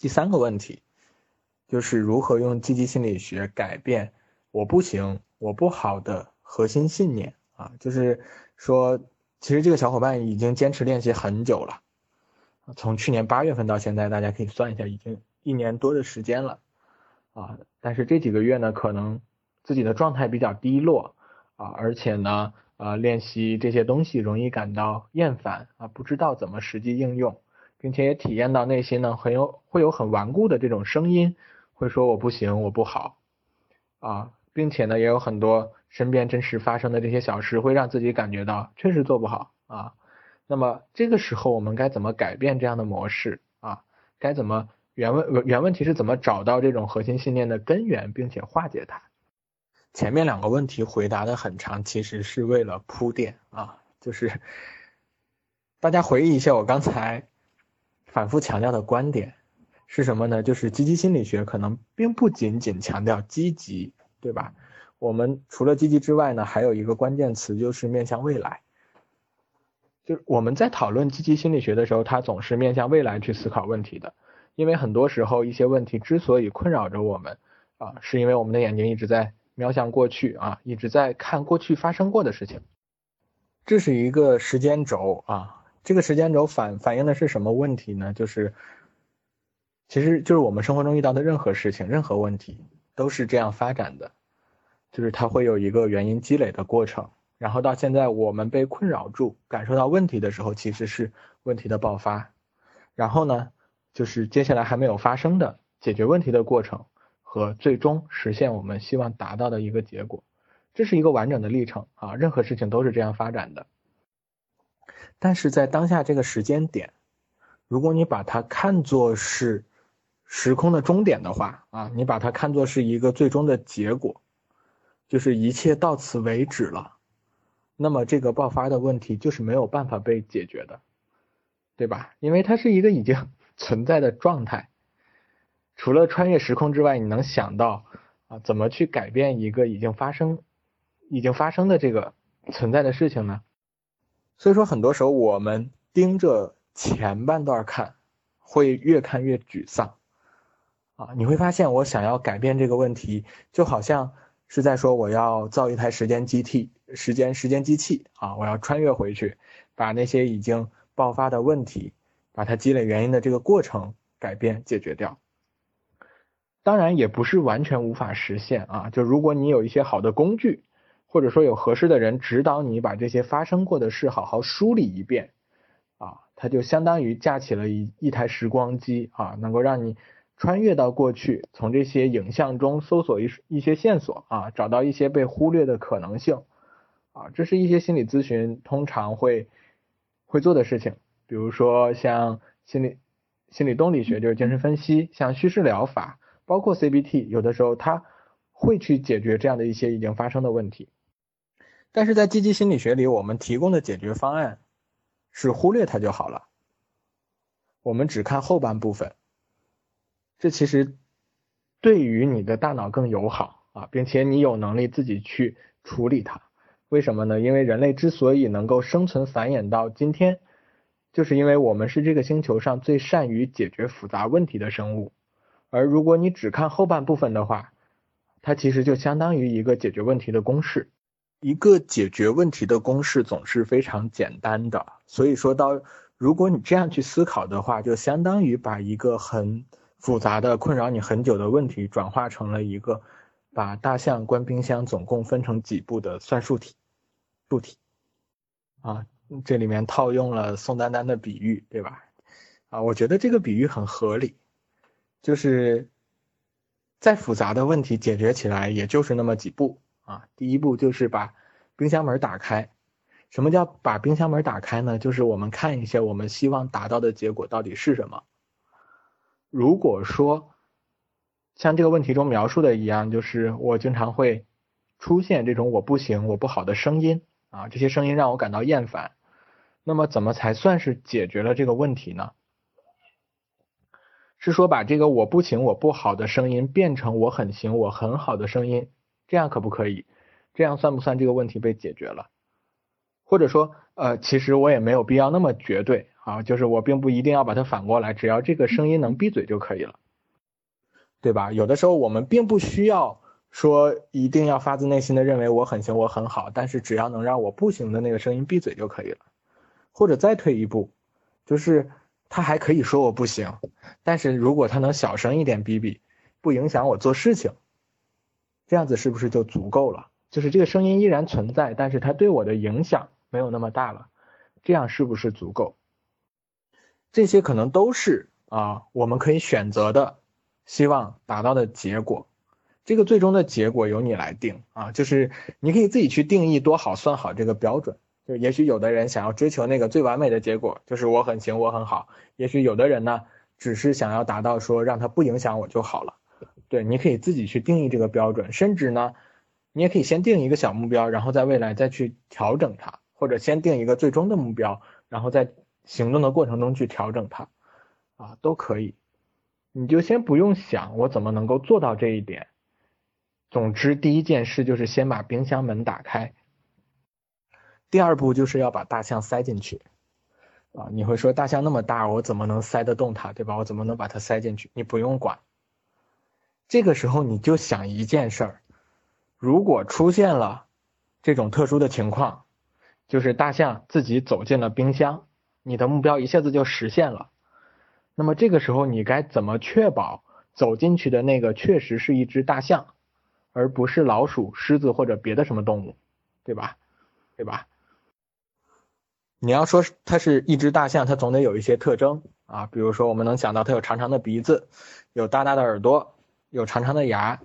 第三个问题就是如何用积极心理学改变“我不行，我不好”的核心信念啊，就是说，其实这个小伙伴已经坚持练习很久了，从去年八月份到现在，大家可以算一下，已经一年多的时间了啊。但是这几个月呢，可能自己的状态比较低落啊，而且呢，呃，练习这些东西容易感到厌烦啊，不知道怎么实际应用。并且也体验到内心呢很有会有很顽固的这种声音，会说我不行我不好啊，并且呢也有很多身边真实发生的这些小事会让自己感觉到确实做不好啊。那么这个时候我们该怎么改变这样的模式啊？该怎么原问原问题是怎么找到这种核心信念的根源，并且化解它？前面两个问题回答的很长，其实是为了铺垫啊，就是大家回忆一下我刚才。反复强调的观点是什么呢？就是积极心理学可能并不仅仅强调积极，对吧？我们除了积极之外呢，还有一个关键词就是面向未来。就是我们在讨论积极心理学的时候，它总是面向未来去思考问题的。因为很多时候一些问题之所以困扰着我们啊，是因为我们的眼睛一直在瞄向过去啊，一直在看过去发生过的事情。这是一个时间轴啊。这个时间轴反反映的是什么问题呢？就是，其实就是我们生活中遇到的任何事情、任何问题都是这样发展的，就是它会有一个原因积累的过程，然后到现在我们被困扰住、感受到问题的时候，其实是问题的爆发，然后呢，就是接下来还没有发生的解决问题的过程和最终实现我们希望达到的一个结果，这是一个完整的历程啊，任何事情都是这样发展的。但是在当下这个时间点，如果你把它看作是时空的终点的话，啊，你把它看作是一个最终的结果，就是一切到此为止了，那么这个爆发的问题就是没有办法被解决的，对吧？因为它是一个已经 存在的状态，除了穿越时空之外，你能想到啊，怎么去改变一个已经发生、已经发生的这个存在的事情呢？所以说，很多时候我们盯着前半段看，会越看越沮丧，啊，你会发现，我想要改变这个问题，就好像是在说我要造一台时间机器，时间时间机器啊，我要穿越回去，把那些已经爆发的问题，把它积累原因的这个过程改变解决掉。当然，也不是完全无法实现啊，就如果你有一些好的工具。或者说有合适的人指导你把这些发生过的事好好梳理一遍，啊，它就相当于架起了一一台时光机啊，能够让你穿越到过去，从这些影像中搜索一一些线索啊，找到一些被忽略的可能性，啊，这是一些心理咨询通常会会做的事情，比如说像心理心理动力学就是精神分析，像叙事疗法，包括 CBT，有的时候它会去解决这样的一些已经发生的问题。但是在积极心理学里，我们提供的解决方案是忽略它就好了。我们只看后半部分，这其实对于你的大脑更友好啊，并且你有能力自己去处理它。为什么呢？因为人类之所以能够生存繁衍到今天，就是因为我们是这个星球上最善于解决复杂问题的生物。而如果你只看后半部分的话，它其实就相当于一个解决问题的公式。一个解决问题的公式总是非常简单的，所以说到，如果你这样去思考的话，就相当于把一个很复杂的、困扰你很久的问题，转化成了一个把大象关冰箱总共分成几步的算术题，数题。啊，这里面套用了宋丹丹的比喻，对吧？啊，我觉得这个比喻很合理，就是再复杂的问题解决起来，也就是那么几步。啊，第一步就是把冰箱门打开。什么叫把冰箱门打开呢？就是我们看一下我们希望达到的结果到底是什么。如果说像这个问题中描述的一样，就是我经常会出现这种我不行、我不好的声音啊，这些声音让我感到厌烦。那么怎么才算是解决了这个问题呢？是说把这个我不行、我不好的声音变成我很行、我很好的声音。这样可不可以？这样算不算这个问题被解决了？或者说，呃，其实我也没有必要那么绝对啊，就是我并不一定要把它反过来，只要这个声音能闭嘴就可以了，对吧？有的时候我们并不需要说一定要发自内心的认为我很行，我很好，但是只要能让我不行的那个声音闭嘴就可以了。或者再退一步，就是他还可以说我不行，但是如果他能小声一点哔哔，不影响我做事情，这样子是不是就足够了？就是这个声音依然存在，但是它对我的影响没有那么大了，这样是不是足够？这些可能都是啊，我们可以选择的，希望达到的结果。这个最终的结果由你来定啊，就是你可以自己去定义多好算好这个标准。就也许有的人想要追求那个最完美的结果，就是我很行，我很好。也许有的人呢，只是想要达到说让他不影响我就好了。对，你可以自己去定义这个标准，甚至呢。你也可以先定一个小目标，然后在未来再去调整它，或者先定一个最终的目标，然后在行动的过程中去调整它，啊，都可以。你就先不用想我怎么能够做到这一点。总之，第一件事就是先把冰箱门打开。第二步就是要把大象塞进去。啊，你会说大象那么大，我怎么能塞得动它，对吧？我怎么能把它塞进去？你不用管。这个时候你就想一件事儿。如果出现了这种特殊的情况，就是大象自己走进了冰箱，你的目标一下子就实现了。那么这个时候你该怎么确保走进去的那个确实是一只大象，而不是老鼠、狮子或者别的什么动物，对吧？对吧？你要说它是一只大象，它总得有一些特征啊，比如说我们能想到它有长长的鼻子，有大大的耳朵，有长长的牙。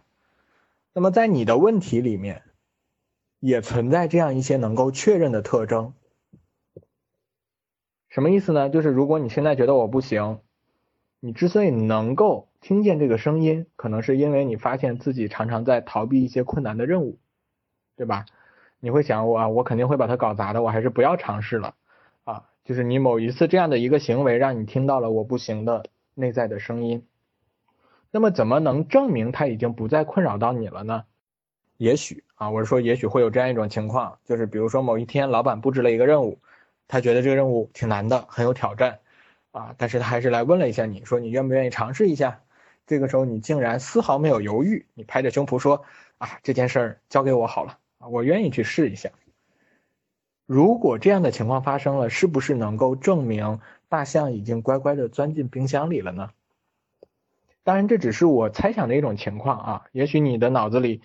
那么在你的问题里面，也存在这样一些能够确认的特征。什么意思呢？就是如果你现在觉得我不行，你之所以能够听见这个声音，可能是因为你发现自己常常在逃避一些困难的任务，对吧？你会想我啊，我肯定会把它搞砸的，我还是不要尝试了啊。就是你某一次这样的一个行为，让你听到了我不行的内在的声音。那么怎么能证明它已经不再困扰到你了呢？也许啊，我是说，也许会有这样一种情况，就是比如说某一天老板布置了一个任务，他觉得这个任务挺难的，很有挑战啊，但是他还是来问了一下你，说你愿不愿意尝试一下？这个时候你竟然丝毫没有犹豫，你拍着胸脯说啊，这件事儿交给我好了，我愿意去试一下。如果这样的情况发生了，是不是能够证明大象已经乖乖的钻进冰箱里了呢？当然，这只是我猜想的一种情况啊。也许你的脑子里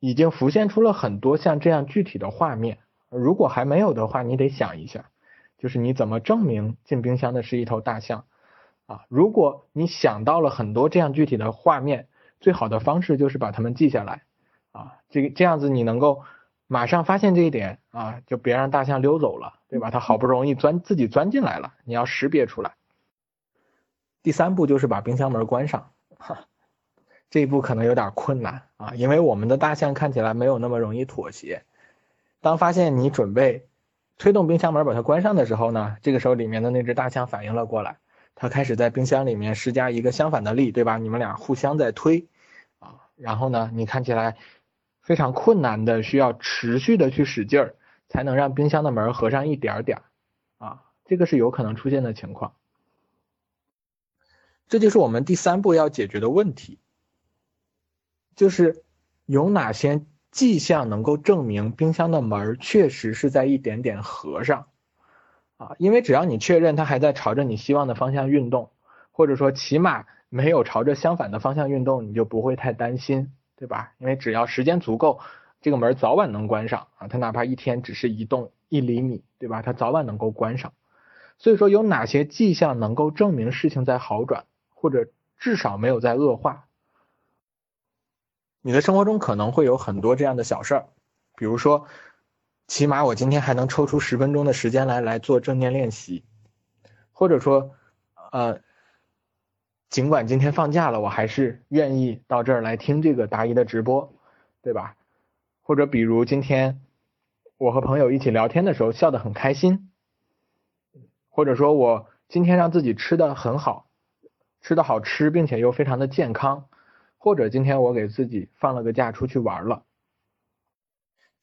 已经浮现出了很多像这样具体的画面。如果还没有的话，你得想一下，就是你怎么证明进冰箱的是一头大象啊？如果你想到了很多这样具体的画面，最好的方式就是把它们记下来啊。这个这样子你能够马上发现这一点啊，就别让大象溜走了，对吧？它好不容易钻自己钻进来了，你要识别出来。第三步就是把冰箱门关上，哈，这一步可能有点困难啊，因为我们的大象看起来没有那么容易妥协。当发现你准备推动冰箱门把它关上的时候呢，这个时候里面的那只大象反应了过来，它开始在冰箱里面施加一个相反的力，对吧？你们俩互相在推啊，然后呢，你看起来非常困难的，需要持续的去使劲儿，才能让冰箱的门合上一点点儿啊，这个是有可能出现的情况。这就是我们第三步要解决的问题，就是有哪些迹象能够证明冰箱的门确实是在一点点合上啊？因为只要你确认它还在朝着你希望的方向运动，或者说起码没有朝着相反的方向运动，你就不会太担心，对吧？因为只要时间足够，这个门早晚能关上啊。它哪怕一天只是移动一厘米，对吧？它早晚能够关上。所以说，有哪些迹象能够证明事情在好转？或者至少没有在恶化。你的生活中可能会有很多这样的小事儿，比如说，起码我今天还能抽出十分钟的时间来来做正念练习，或者说，呃，尽管今天放假了，我还是愿意到这儿来听这个答疑的直播，对吧？或者比如今天我和朋友一起聊天的时候笑得很开心，或者说我今天让自己吃的很好。吃的好吃，并且又非常的健康，或者今天我给自己放了个假出去玩了，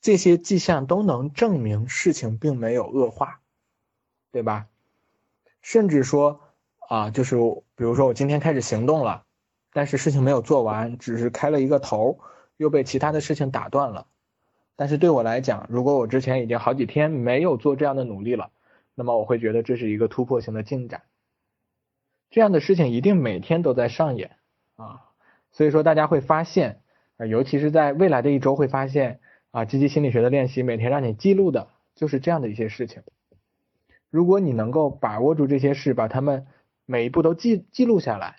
这些迹象都能证明事情并没有恶化，对吧？甚至说啊，就是比如说我今天开始行动了，但是事情没有做完，只是开了一个头，又被其他的事情打断了。但是对我来讲，如果我之前已经好几天没有做这样的努力了，那么我会觉得这是一个突破性的进展。这样的事情一定每天都在上演啊，所以说大家会发现啊，尤其是在未来的一周会发现啊，积极心理学的练习每天让你记录的就是这样的一些事情。如果你能够把握住这些事，把它们每一步都记记录下来，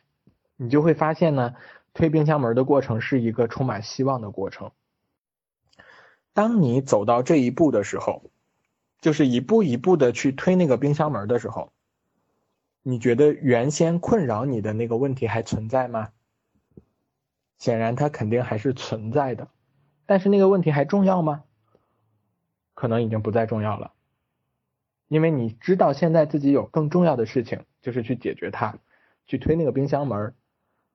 你就会发现呢，推冰箱门的过程是一个充满希望的过程。当你走到这一步的时候，就是一步一步的去推那个冰箱门的时候，你觉得原先困扰你的那个问题还存在吗？显然它肯定还是存在的，但是那个问题还重要吗？可能已经不再重要了。因为你知道现在自己有更重要的事情，就是去解决它，去推那个冰箱门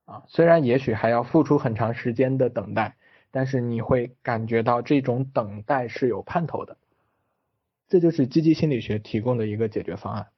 啊。虽然也许还要付出很长时间的等待，但是你会感觉到这种等待是有盼头的。这就是积极心理学提供的一个解决方案。